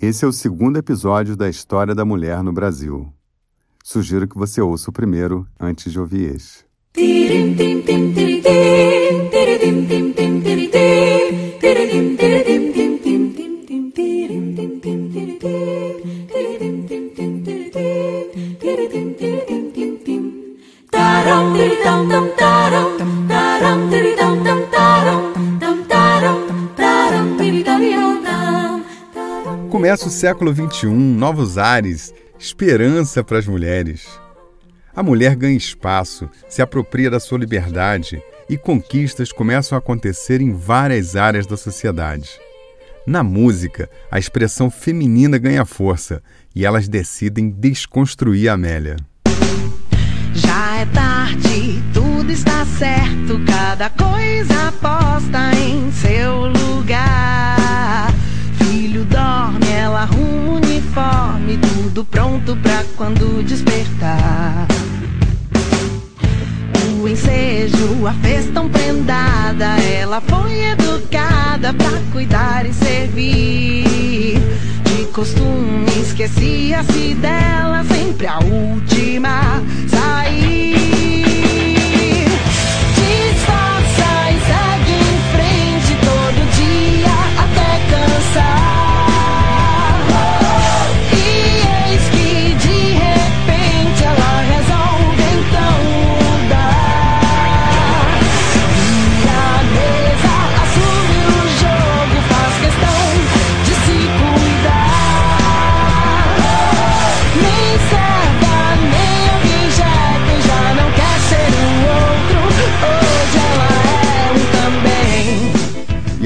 Esse é o segundo episódio da história da mulher no Brasil. Sugiro que você ouça o primeiro antes de ouvir este. Começa o século XXI, novos ares, esperança para as mulheres. A mulher ganha espaço, se apropria da sua liberdade e conquistas começam a acontecer em várias áreas da sociedade. Na música, a expressão feminina ganha força e elas decidem desconstruir a Amélia. Já é tarde, tudo está certo, cada coisa posta em seu lugar. Quando despertar. O ensejo, a fez tão prendada, ela foi educada pra cuidar e servir. De costume, esquecia-se dela, sempre a última sair.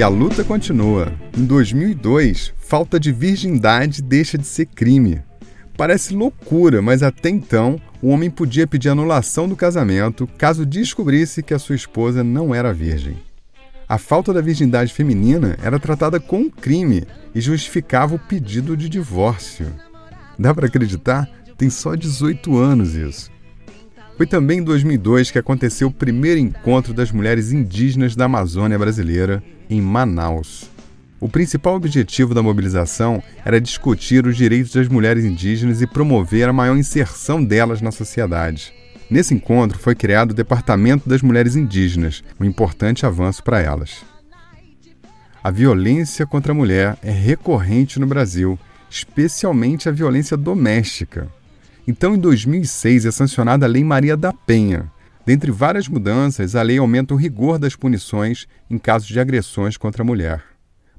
E a luta continua. Em 2002, falta de virgindade deixa de ser crime. Parece loucura, mas até então o homem podia pedir anulação do casamento caso descobrisse que a sua esposa não era virgem. A falta da virgindade feminina era tratada como crime e justificava o pedido de divórcio. Dá para acreditar? Tem só 18 anos isso. Foi também em 2002 que aconteceu o primeiro encontro das mulheres indígenas da Amazônia brasileira, em Manaus. O principal objetivo da mobilização era discutir os direitos das mulheres indígenas e promover a maior inserção delas na sociedade. Nesse encontro foi criado o Departamento das Mulheres Indígenas, um importante avanço para elas. A violência contra a mulher é recorrente no Brasil, especialmente a violência doméstica. Então, em 2006, é sancionada a Lei Maria da Penha. Dentre várias mudanças, a lei aumenta o rigor das punições em casos de agressões contra a mulher.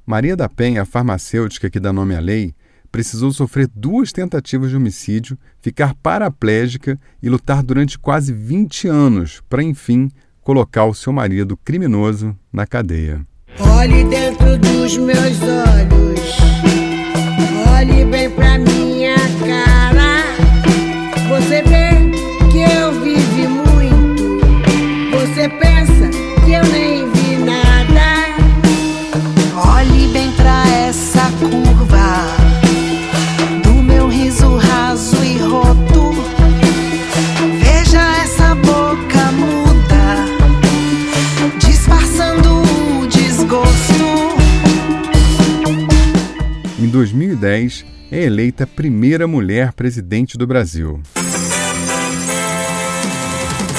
Maria da Penha, a farmacêutica que dá nome à lei, precisou sofrer duas tentativas de homicídio, ficar paraplégica e lutar durante quase 20 anos para, enfim, colocar o seu marido criminoso na cadeia. Olhe dentro dos meus olhos, olhe bem pra minha cara. 2010, é eleita a primeira mulher presidente do Brasil.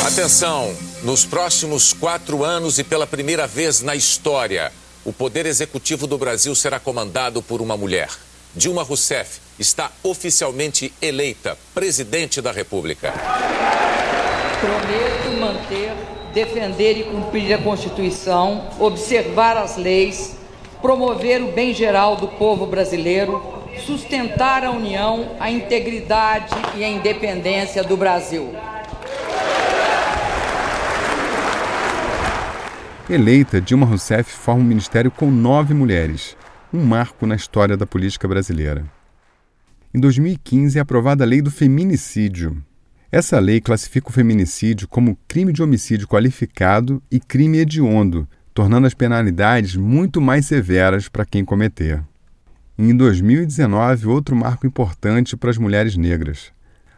Atenção! Nos próximos quatro anos e pela primeira vez na história, o Poder Executivo do Brasil será comandado por uma mulher. Dilma Rousseff está oficialmente eleita presidente da República. Prometo manter, defender e cumprir a Constituição, observar as leis, promover o bem geral do povo brasileiro, sustentar a união, a integridade e a independência do Brasil. Eleita, Dilma Rousseff forma um ministério com nove mulheres, um marco na história da política brasileira. Em 2015 é aprovada a Lei do Feminicídio. Essa lei classifica o feminicídio como crime de homicídio qualificado e crime hediondo, tornando as penalidades muito mais severas para quem cometer. Em 2019, outro marco importante para as mulheres negras.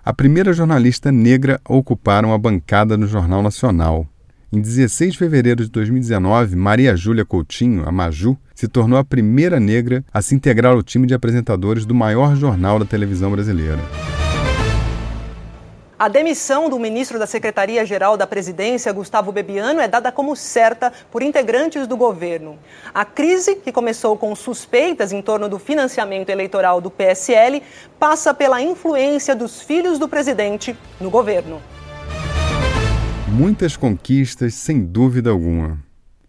A primeira jornalista negra a ocupar uma bancada no Jornal Nacional. Em 16 de fevereiro de 2019, Maria Júlia Coutinho, a Maju, se tornou a primeira negra a se integrar ao time de apresentadores do maior jornal da televisão brasileira. A demissão do ministro da Secretaria-Geral da Presidência, Gustavo Bebiano, é dada como certa por integrantes do governo. A crise, que começou com suspeitas em torno do financiamento eleitoral do PSL, passa pela influência dos filhos do presidente no governo. Muitas conquistas, sem dúvida alguma.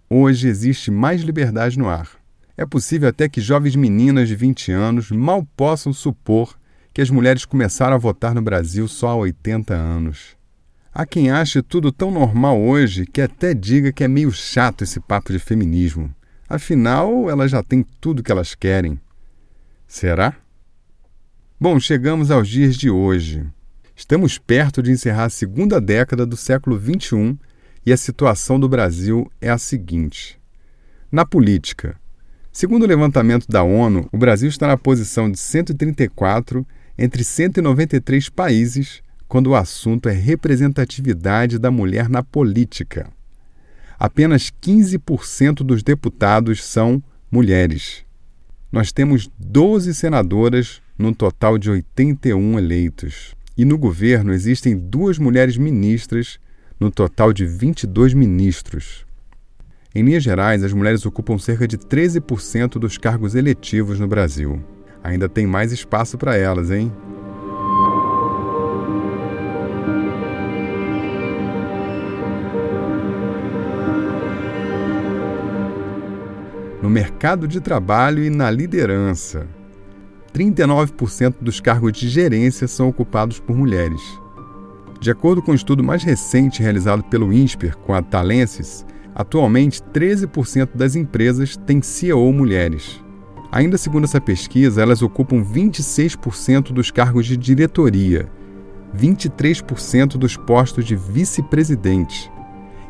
Hoje existe mais liberdade no ar. É possível até que jovens meninas de 20 anos mal possam supor que as mulheres começaram a votar no Brasil só há 80 anos. Há quem ache tudo tão normal hoje que até diga que é meio chato esse papo de feminismo. Afinal, elas já têm tudo que elas querem. Será? Bom, chegamos aos dias de hoje. Estamos perto de encerrar a segunda década do século XXI e a situação do Brasil é a seguinte: na política, segundo o levantamento da ONU, o Brasil está na posição de 134 entre 193 países quando o assunto é representatividade da mulher na política. Apenas 15% dos deputados são mulheres. Nós temos 12 senadoras num total de 81 eleitos. E no governo existem duas mulheres ministras no total de 22 ministros. Em linhas gerais, as mulheres ocupam cerca de 13% dos cargos eletivos no Brasil. Ainda tem mais espaço para elas, hein? No mercado de trabalho e na liderança, 39% dos cargos de gerência são ocupados por mulheres. De acordo com um estudo mais recente realizado pelo INSPER com a Talensis, atualmente 13% das empresas têm CEO mulheres. Ainda segundo essa pesquisa, elas ocupam 26% dos cargos de diretoria, 23% dos postos de vice-presidente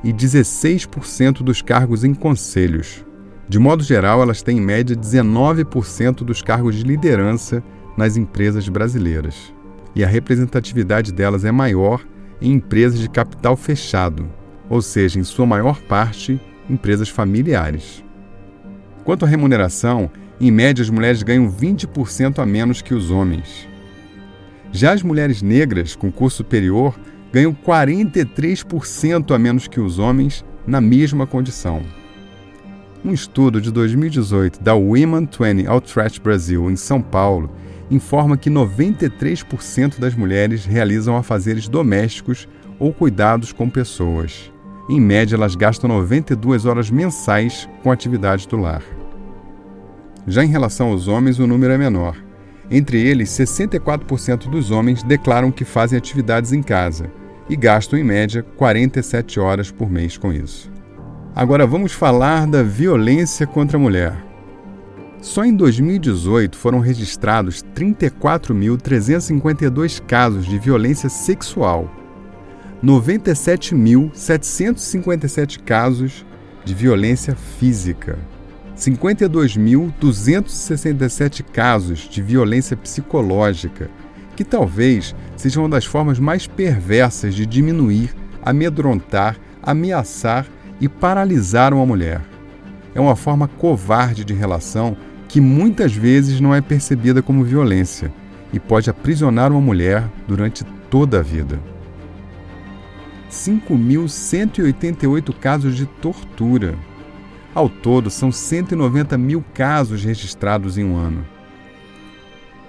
e 16% dos cargos em conselhos. De modo geral, elas têm em média 19% dos cargos de liderança nas empresas brasileiras. E a representatividade delas é maior em empresas de capital fechado, ou seja, em sua maior parte, empresas familiares. Quanto à remuneração, em média as mulheres ganham 20% a menos que os homens. Já as mulheres negras com curso superior ganham 43% a menos que os homens na mesma condição. Um estudo de 2018 da Women 20 Outreach Brasil, em São Paulo, informa que 93% das mulheres realizam afazeres domésticos ou cuidados com pessoas. Em média, elas gastam 92 horas mensais com atividades do lar. Já em relação aos homens, o número é menor. Entre eles, 64% dos homens declaram que fazem atividades em casa e gastam, em média, 47 horas por mês com isso. Agora vamos falar da violência contra a mulher. Só em 2018 foram registrados 34.352 casos de violência sexual, 97.757 casos de violência física, 52.267 casos de violência psicológica, que talvez sejam uma das formas mais perversas de diminuir, amedrontar, ameaçar e paralisar uma mulher. É uma forma covarde de relação que muitas vezes não é percebida como violência e pode aprisionar uma mulher durante toda a vida. 5.188 casos de tortura. Ao todo, são 190 mil casos registrados em um ano.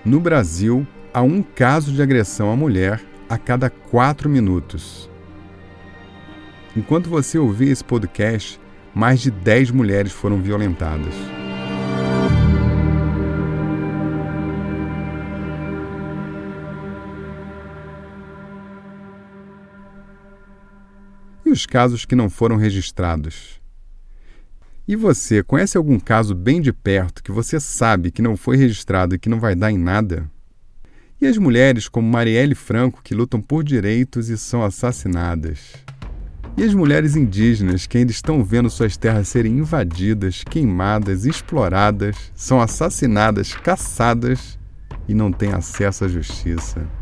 No Brasil, há um caso de agressão à mulher a cada quatro minutos. Enquanto você ouvir esse podcast, mais de 10 mulheres foram violentadas. E os casos que não foram registrados? E você, conhece algum caso bem de perto que você sabe que não foi registrado e que não vai dar em nada? E as mulheres como Marielle Franco que lutam por direitos e são assassinadas? E as mulheres indígenas que ainda estão vendo suas terras serem invadidas, queimadas, exploradas, são assassinadas, caçadas e não têm acesso à justiça.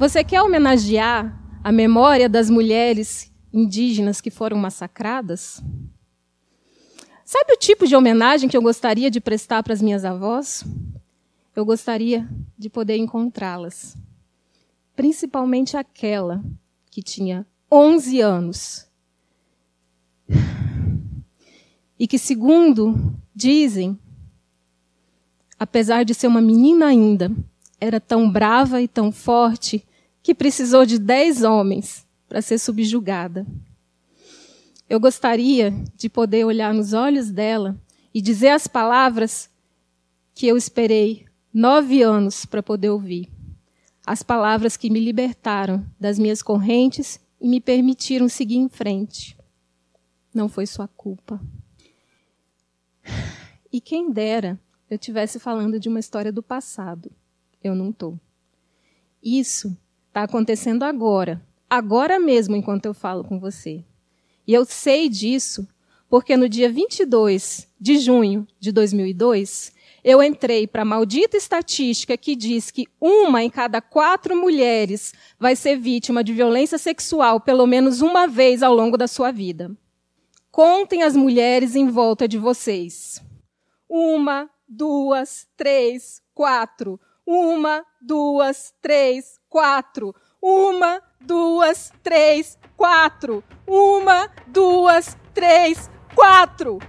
Você quer homenagear a memória das mulheres indígenas que foram massacradas? Sabe o tipo de homenagem que eu gostaria de prestar para as minhas avós? Eu gostaria de poder encontrá-las. Principalmente aquela que tinha 11 anos. E que, segundo dizem, apesar de ser uma menina ainda, era tão brava e tão forte que precisou de dez homens para ser subjugada. Eu gostaria de poder olhar nos olhos dela e dizer as palavras que eu esperei nove anos para poder ouvir. As palavras que me libertaram das minhas correntes e me permitiram seguir em frente. Não foi sua culpa. E quem dera eu estivesse falando de uma história do passado. Eu não estou. Isso está acontecendo agora, agora mesmo, enquanto eu falo com você. E eu sei disso porque no dia 22 de junho de 2002, eu entrei para a maldita estatística que diz que uma em cada quatro mulheres vai ser vítima de violência sexual pelo menos uma vez ao longo da sua vida. Contem as mulheres em volta de vocês. Uma, duas, três, quatro. Uma, duas, três, quatro. Uma, duas, três, quatro. Uma, duas, três, quatro.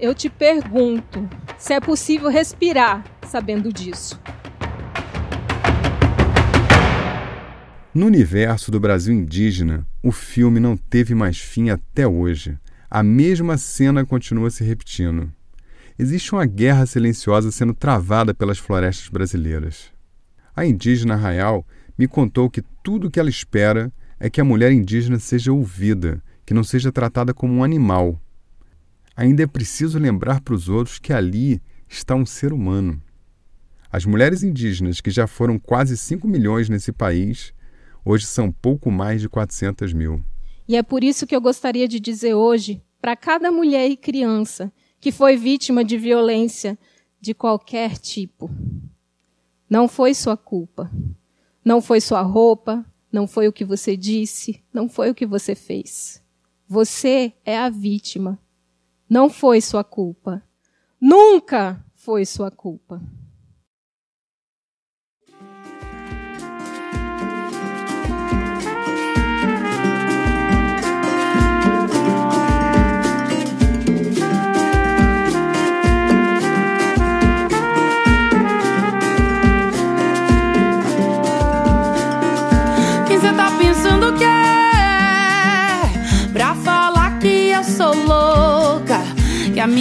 Eu te pergunto se é possível respirar sabendo disso. No universo do Brasil indígena, o filme não teve mais fim até hoje. A mesma cena continua se repetindo. Existe uma guerra silenciosa sendo travada pelas florestas brasileiras. A indígena Rayal me contou que tudo o que ela espera é que a mulher indígena seja ouvida, que não seja tratada como um animal. Ainda é preciso lembrar para os outros que ali está um ser humano. As mulheres indígenas, que já foram quase 5 milhões nesse país, hoje são pouco mais de 400 mil. E é por isso que eu gostaria de dizer hoje, para cada mulher e criança que foi vítima de violência de qualquer tipo: não foi sua culpa. Não foi sua roupa, não foi o que você disse, não foi o que você fez. Você é a vítima. Não foi sua culpa. Nunca foi sua culpa.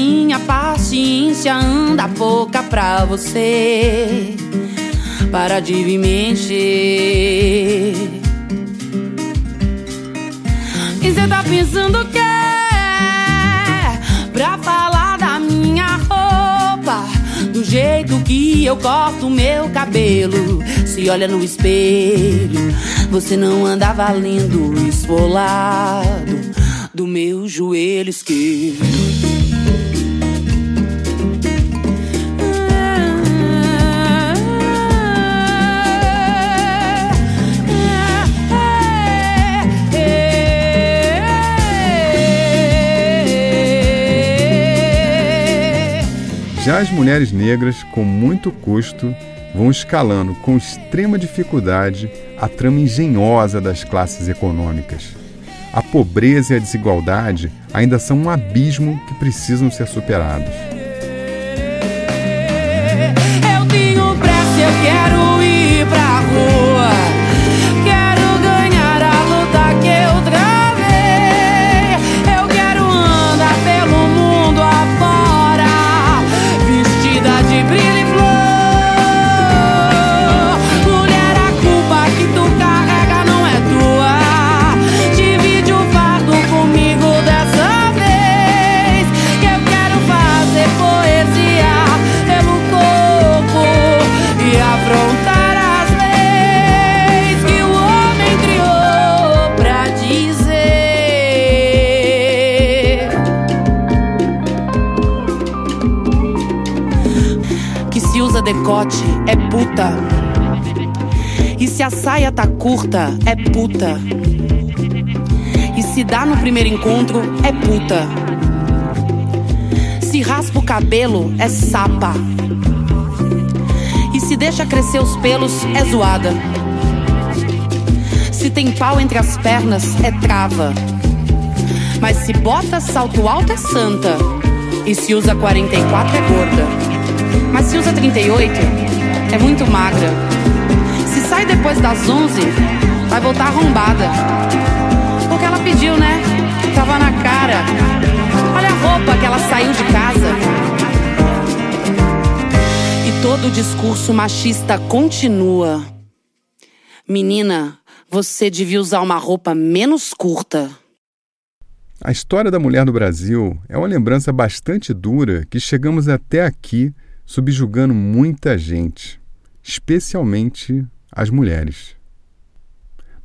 Minha paciência anda pouca pra você. Para de me mexer. E cê tá pensando que é pra falar da minha roupa? Do jeito que eu corto meu cabelo. Se olha no espelho, você não anda valendo esfolado do meu joelho esquerdo. Já as mulheres negras, com muito custo, vão escalando com extrema dificuldade a trama engenhosa das classes econômicas. A pobreza e a desigualdade ainda são um abismo que precisam ser superados. Eu tenho pressa, eu quero puta. Se a saia tá curta, é puta. E se dá no primeiro encontro, é puta. Se raspa o cabelo, é sapa. E se deixa crescer os pelos, é zoada. Se tem pau entre as pernas, é trava. Mas se bota salto alto, é santa. E se usa 44, é gorda. Mas se usa 38, é muito magra. Se sai depois das 11, vai voltar arrombada. Porque ela pediu, né? Tava na cara. Olha a roupa que ela saiu de casa. E todo o discurso machista continua. Menina, você devia usar uma roupa menos curta. A história da mulher no Brasil é uma lembrança bastante dura que chegamos até aqui subjugando muita gente, especialmente as mulheres.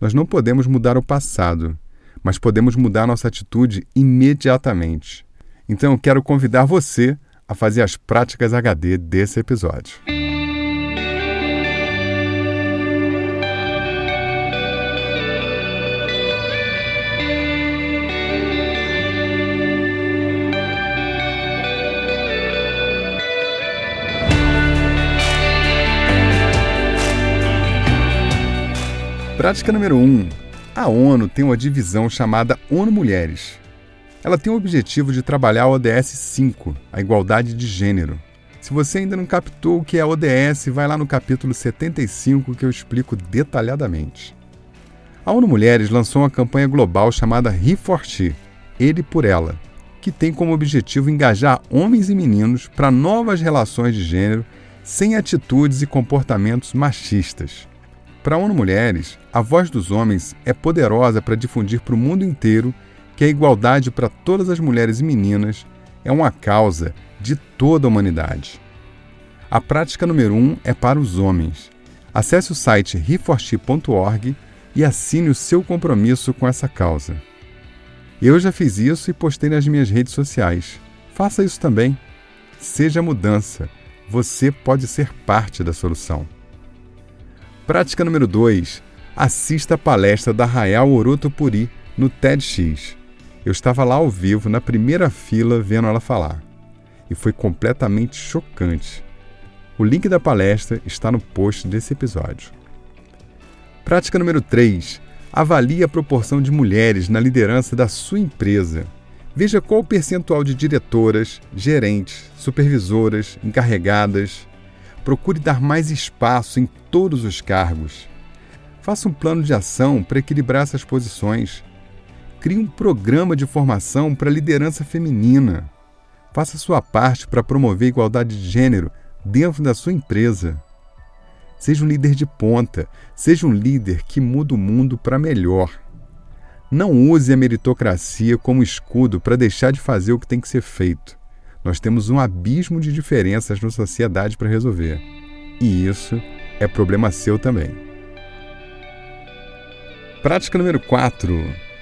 Nós não podemos mudar o passado, mas podemos mudar nossa atitude imediatamente. Então eu quero convidar você a fazer as práticas HD desse episódio. Prática número 1. Um, a ONU tem uma divisão chamada ONU Mulheres. Ela tem o objetivo de trabalhar a ODS 5, a igualdade de gênero. Se você ainda não captou o que é a ODS, vai lá no capítulo 75 que eu explico detalhadamente. A ONU Mulheres lançou uma campanha global chamada He for She, Ele por Ela, que tem como objetivo engajar homens e meninos para novas relações de gênero sem atitudes e comportamentos machistas. Para a ONU Mulheres, a voz dos homens é poderosa para difundir para o mundo inteiro que a igualdade para todas as mulheres e meninas é uma causa de toda a humanidade. A prática número 1 um é para os homens. Acesse o site reforchi.org e assine o seu compromisso com essa causa. Eu já fiz isso e postei nas minhas redes sociais. Faça isso também. Seja mudança. Você pode ser parte da solução. Prática número 2. Assista a palestra da Rayal Orotopuri no TEDx. Eu estava lá ao vivo, na primeira fila, vendo ela falar. E foi completamente chocante. O link da palestra está no post desse episódio. Prática número 3. Avalie a proporção de mulheres na liderança da sua empresa. Veja qual o percentual de diretoras, gerentes, supervisoras, encarregadas, Procure dar mais espaço em todos os cargos. Faça um plano de ação para equilibrar essas posições. Crie um programa de formação para a liderança feminina. Faça sua parte para promover a igualdade de gênero dentro da sua empresa. Seja um líder de ponta, seja um líder que muda o mundo para melhor. Não use a meritocracia como escudo para deixar de fazer o que tem que ser feito. Nós temos um abismo de diferenças na sociedade para resolver. E isso é problema seu também. Prática número 4.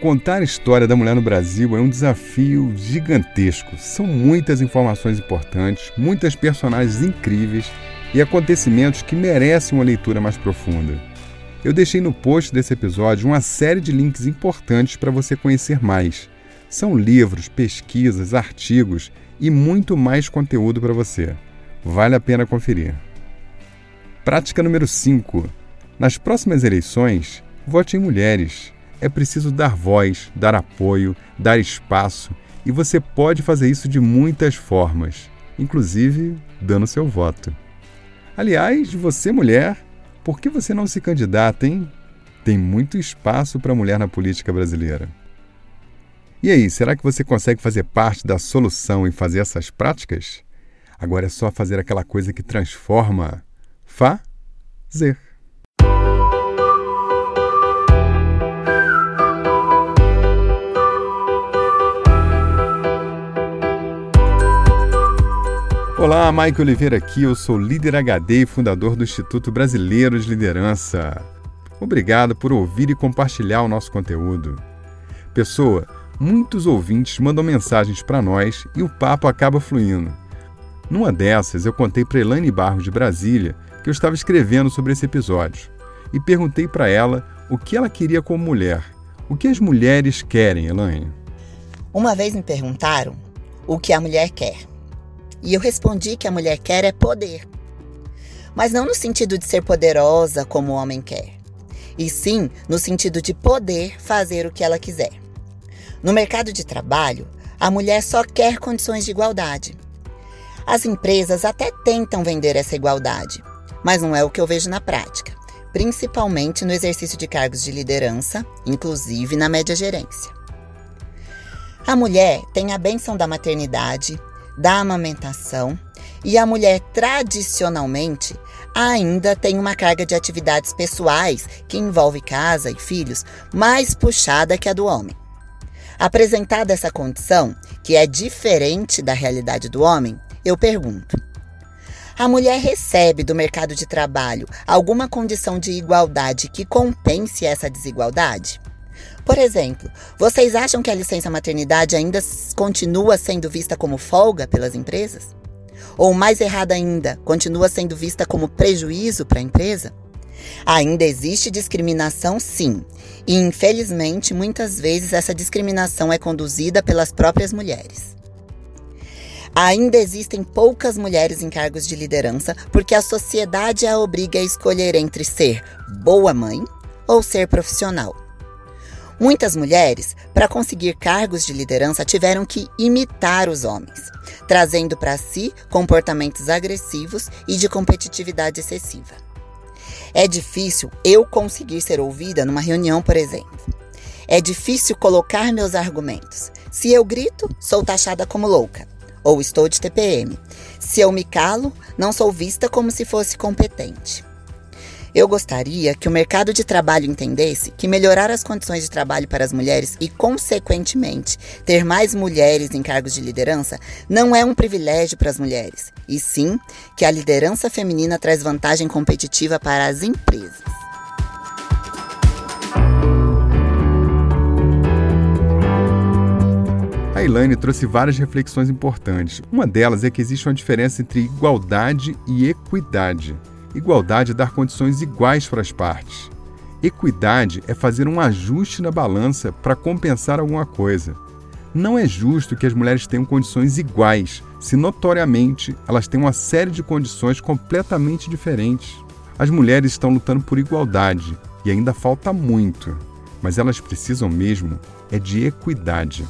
Contar a história da mulher no Brasil é um desafio gigantesco. São muitas informações importantes, muitas personagens incríveis e acontecimentos que merecem uma leitura mais profunda. Eu deixei no post desse episódio uma série de links importantes para você conhecer mais. São livros, pesquisas, artigos e muito mais conteúdo para você. Vale a pena conferir. Prática número 5. Nas próximas eleições, vote em mulheres. É preciso dar voz, dar apoio, dar espaço e você pode fazer isso de muitas formas, inclusive dando seu voto. Aliás, você mulher, por que você não se candidata, hein? Tem muito espaço para mulher na política brasileira. E aí, será que você consegue fazer parte da solução e fazer essas práticas? Agora é só fazer aquela coisa que transforma. Fazer. Olá, Mike Oliveira aqui, eu sou líder HD e fundador do Instituto Brasileiro de Liderança. Obrigado por ouvir e compartilhar o nosso conteúdo. Pessoa, muitos ouvintes mandam mensagens para nós e o papo acaba fluindo. Numa dessas, eu contei para Elaine Barros de Brasília que eu estava escrevendo sobre esse episódio. e perguntei para ela o que ela queria como mulher. O que as mulheres querem, Elaine? Uma vez me perguntaram o que a mulher quer. E eu respondi que a mulher quer é poder. Mas não no sentido de ser poderosa como o homem quer, e sim no sentido de poder fazer o que ela quiser. No mercado de trabalho, a mulher só quer condições de igualdade. As empresas até tentam vender essa igualdade, mas não é o que eu vejo na prática, principalmente no exercício de cargos de liderança, inclusive na média gerência. A mulher tem a benção da maternidade, da amamentação, e a mulher tradicionalmente ainda tem uma carga de atividades pessoais que envolve casa e filhos mais puxada que a do homem. Apresentada essa condição, que é diferente da realidade do homem, eu pergunto: a mulher recebe do mercado de trabalho alguma condição de igualdade que compense essa desigualdade? Por exemplo, vocês acham que a licença maternidade ainda continua sendo vista como folga pelas empresas? Ou mais errada ainda, continua sendo vista como prejuízo para a empresa? Ainda existe discriminação, sim, e infelizmente muitas vezes essa discriminação é conduzida pelas próprias mulheres. Ainda existem poucas mulheres em cargos de liderança porque a sociedade a obriga a escolher entre ser boa mãe ou ser profissional. Muitas mulheres, para conseguir cargos de liderança, tiveram que imitar os homens, trazendo para si comportamentos agressivos e de competitividade excessiva. É difícil eu conseguir ser ouvida numa reunião, por exemplo. É difícil colocar meus argumentos. Se eu grito, sou taxada como louca, ou estou de TPM. Se eu me calo, não sou vista como se fosse competente. Eu gostaria que o mercado de trabalho entendesse que melhorar as condições de trabalho para as mulheres e, consequentemente, ter mais mulheres em cargos de liderança não é um privilégio para as mulheres, e sim que a liderança feminina traz vantagem competitiva para as empresas. A Elaine trouxe várias reflexões importantes. Uma delas é que existe uma diferença entre igualdade e equidade. Igualdade é dar condições iguais para as partes. Equidade é fazer um ajuste na balança para compensar alguma coisa. Não é justo que as mulheres tenham condições iguais, se notoriamente elas têm uma série de condições completamente diferentes. As mulheres estão lutando por igualdade e ainda falta muito, mas elas precisam mesmo é de equidade.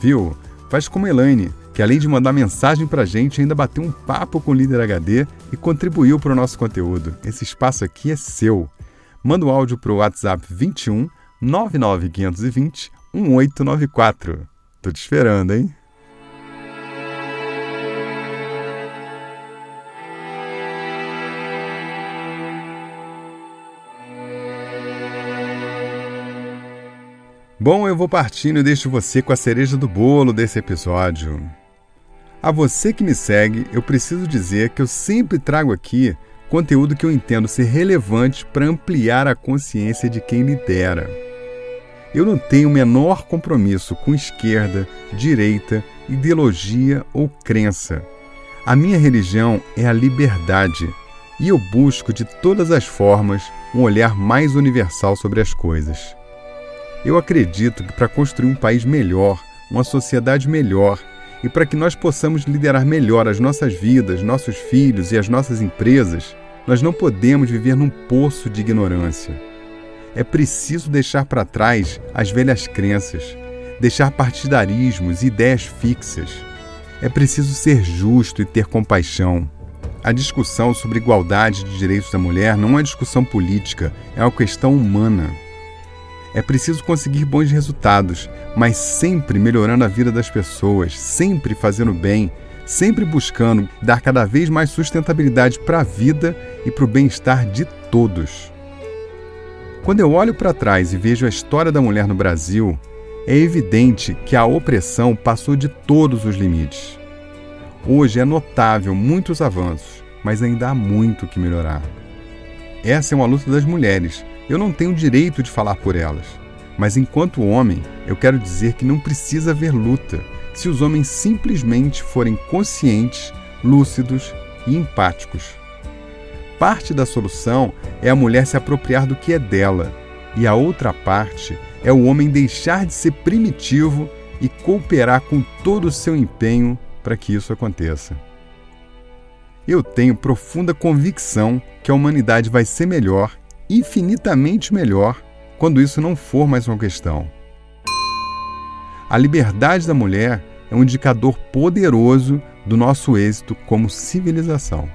Viu? Faz como Elaine, que além de mandar mensagem pra gente, ainda bateu um papo com o líder HD e contribuiu para o nosso conteúdo. Esse espaço aqui é seu. Manda o um áudio pro WhatsApp 21 99520 1894. Tô te esperando, hein? Bom, eu vou partindo e deixo você com a cereja do bolo desse episódio. A você que me segue, eu preciso dizer que eu sempre trago aqui conteúdo que eu entendo ser relevante para ampliar a consciência de quem lidera. Eu não tenho o menor compromisso com esquerda, direita, ideologia ou crença. A minha religião é a liberdade e eu busco de todas as formas um olhar mais universal sobre as coisas. Eu acredito que para construir um país melhor, uma sociedade melhor e para que nós possamos liderar melhor as nossas vidas, nossos filhos e as nossas empresas, nós não podemos viver num poço de ignorância. É preciso deixar para trás as velhas crenças, deixar partidarismos e ideias fixas. É preciso ser justo e ter compaixão. A discussão sobre igualdade de direitos da mulher não é discussão política, é uma questão humana. É preciso conseguir bons resultados, mas sempre melhorando a vida das pessoas, sempre fazendo bem, sempre buscando dar cada vez mais sustentabilidade para a vida e para o bem-estar de todos. Quando eu olho para trás e vejo a história da mulher no Brasil, é evidente que a opressão passou de todos os limites. Hoje é notável muitos avanços, mas ainda há muito que melhorar. Essa é uma luta das mulheres eu não tenho direito de falar por elas. Mas enquanto homem, eu quero dizer que não precisa haver luta se os homens simplesmente forem conscientes, lúcidos e empáticos. parte da solução é a mulher se apropriar do que é dela, e a outra parte é o homem deixar de ser primitivo e cooperar com todo o seu empenho para que isso aconteça. Eu tenho profunda convicção que a humanidade vai ser melhor, infinitamente melhor, quando isso não for mais uma questão. A liberdade da mulher é um indicador poderoso do nosso êxito como civilização.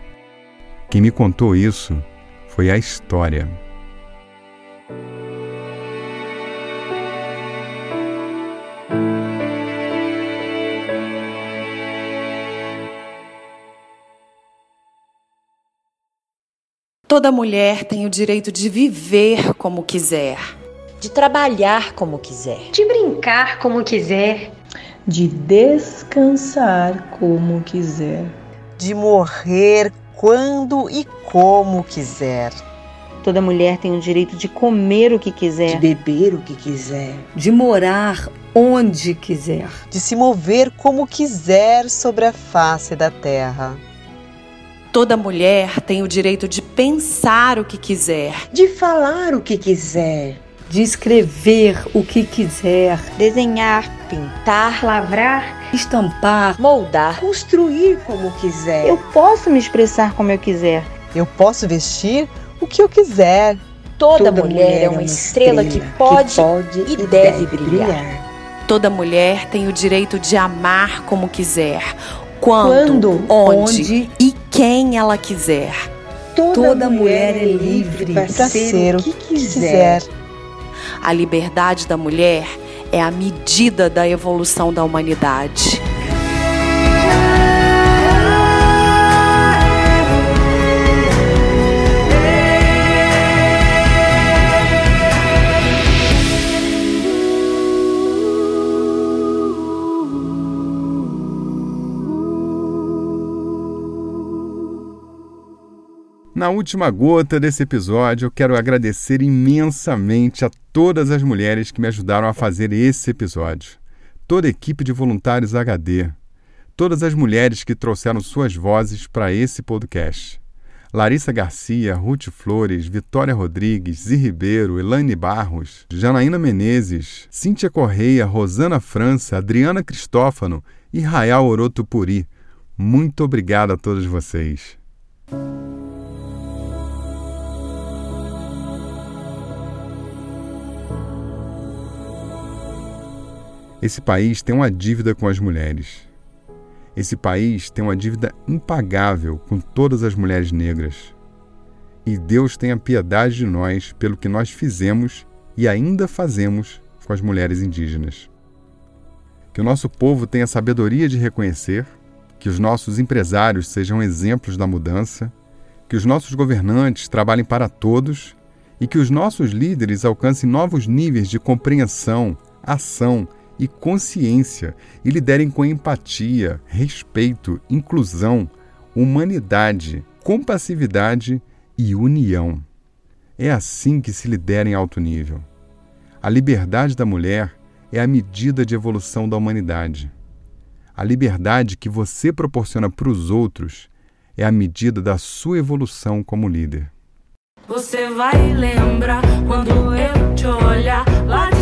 Quem me contou isso foi a história. Toda mulher tem o direito de viver como quiser, de trabalhar como quiser, de brincar como quiser, de descansar como quiser, de morrer quando e como quiser. Toda mulher tem o direito de comer o que quiser, de beber o que quiser, de morar onde quiser, de se mover como quiser sobre a face da terra. Toda mulher tem o direito de pensar o que quiser, de falar o que quiser, de escrever o que quiser, desenhar, pintar, lavrar, estampar, moldar, construir como quiser. Eu posso me expressar como eu quiser. Eu posso vestir o que eu quiser. Toda, Toda mulher, mulher é uma estrela, estrela que, pode que, pode e, e deve, deve brilhar. brilhar. Toda mulher tem o direito de amar como quiser, quando, Quando onde, onde, e quem ela quiser. Toda, Toda mulher, mulher é livre para ser, ser o que quiser. A liberdade da mulher é a medida da evolução da humanidade. Na última gota desse episódio, eu quero agradecer imensamente a todas as mulheres que me ajudaram a fazer esse episódio. Toda a equipe de voluntários HD. Todas as mulheres que trouxeram suas vozes para esse podcast. Larissa Garcia, Ruth Flores, Vitória Rodrigues, Zi Ribeiro, Elaine Barros, Janaína Menezes, Cíntia Correia, Rosana França, Adriana Cristófano e Rayal Oroto Puri. Muito obrigado a todos vocês. Esse país tem uma dívida com as mulheres. Esse país tem uma dívida impagável com todas as mulheres negras. E Deus tenha piedade de nós pelo que nós fizemos e ainda fazemos com as mulheres indígenas. Que o nosso povo tenha sabedoria de reconhecer, que os nossos empresários sejam exemplos da mudança, que os nossos governantes trabalhem para todos e que os nossos líderes alcancem novos níveis de compreensão, ação e consciência e liderem com empatia, respeito, inclusão, humanidade, compassividade e união. É assim que se lidera em alto nível. A liberdade da mulher é a medida de evolução da humanidade. A liberdade que você proporciona para os outros é a medida da sua evolução como líder. Você vai lembrar quando eu te olhar lá de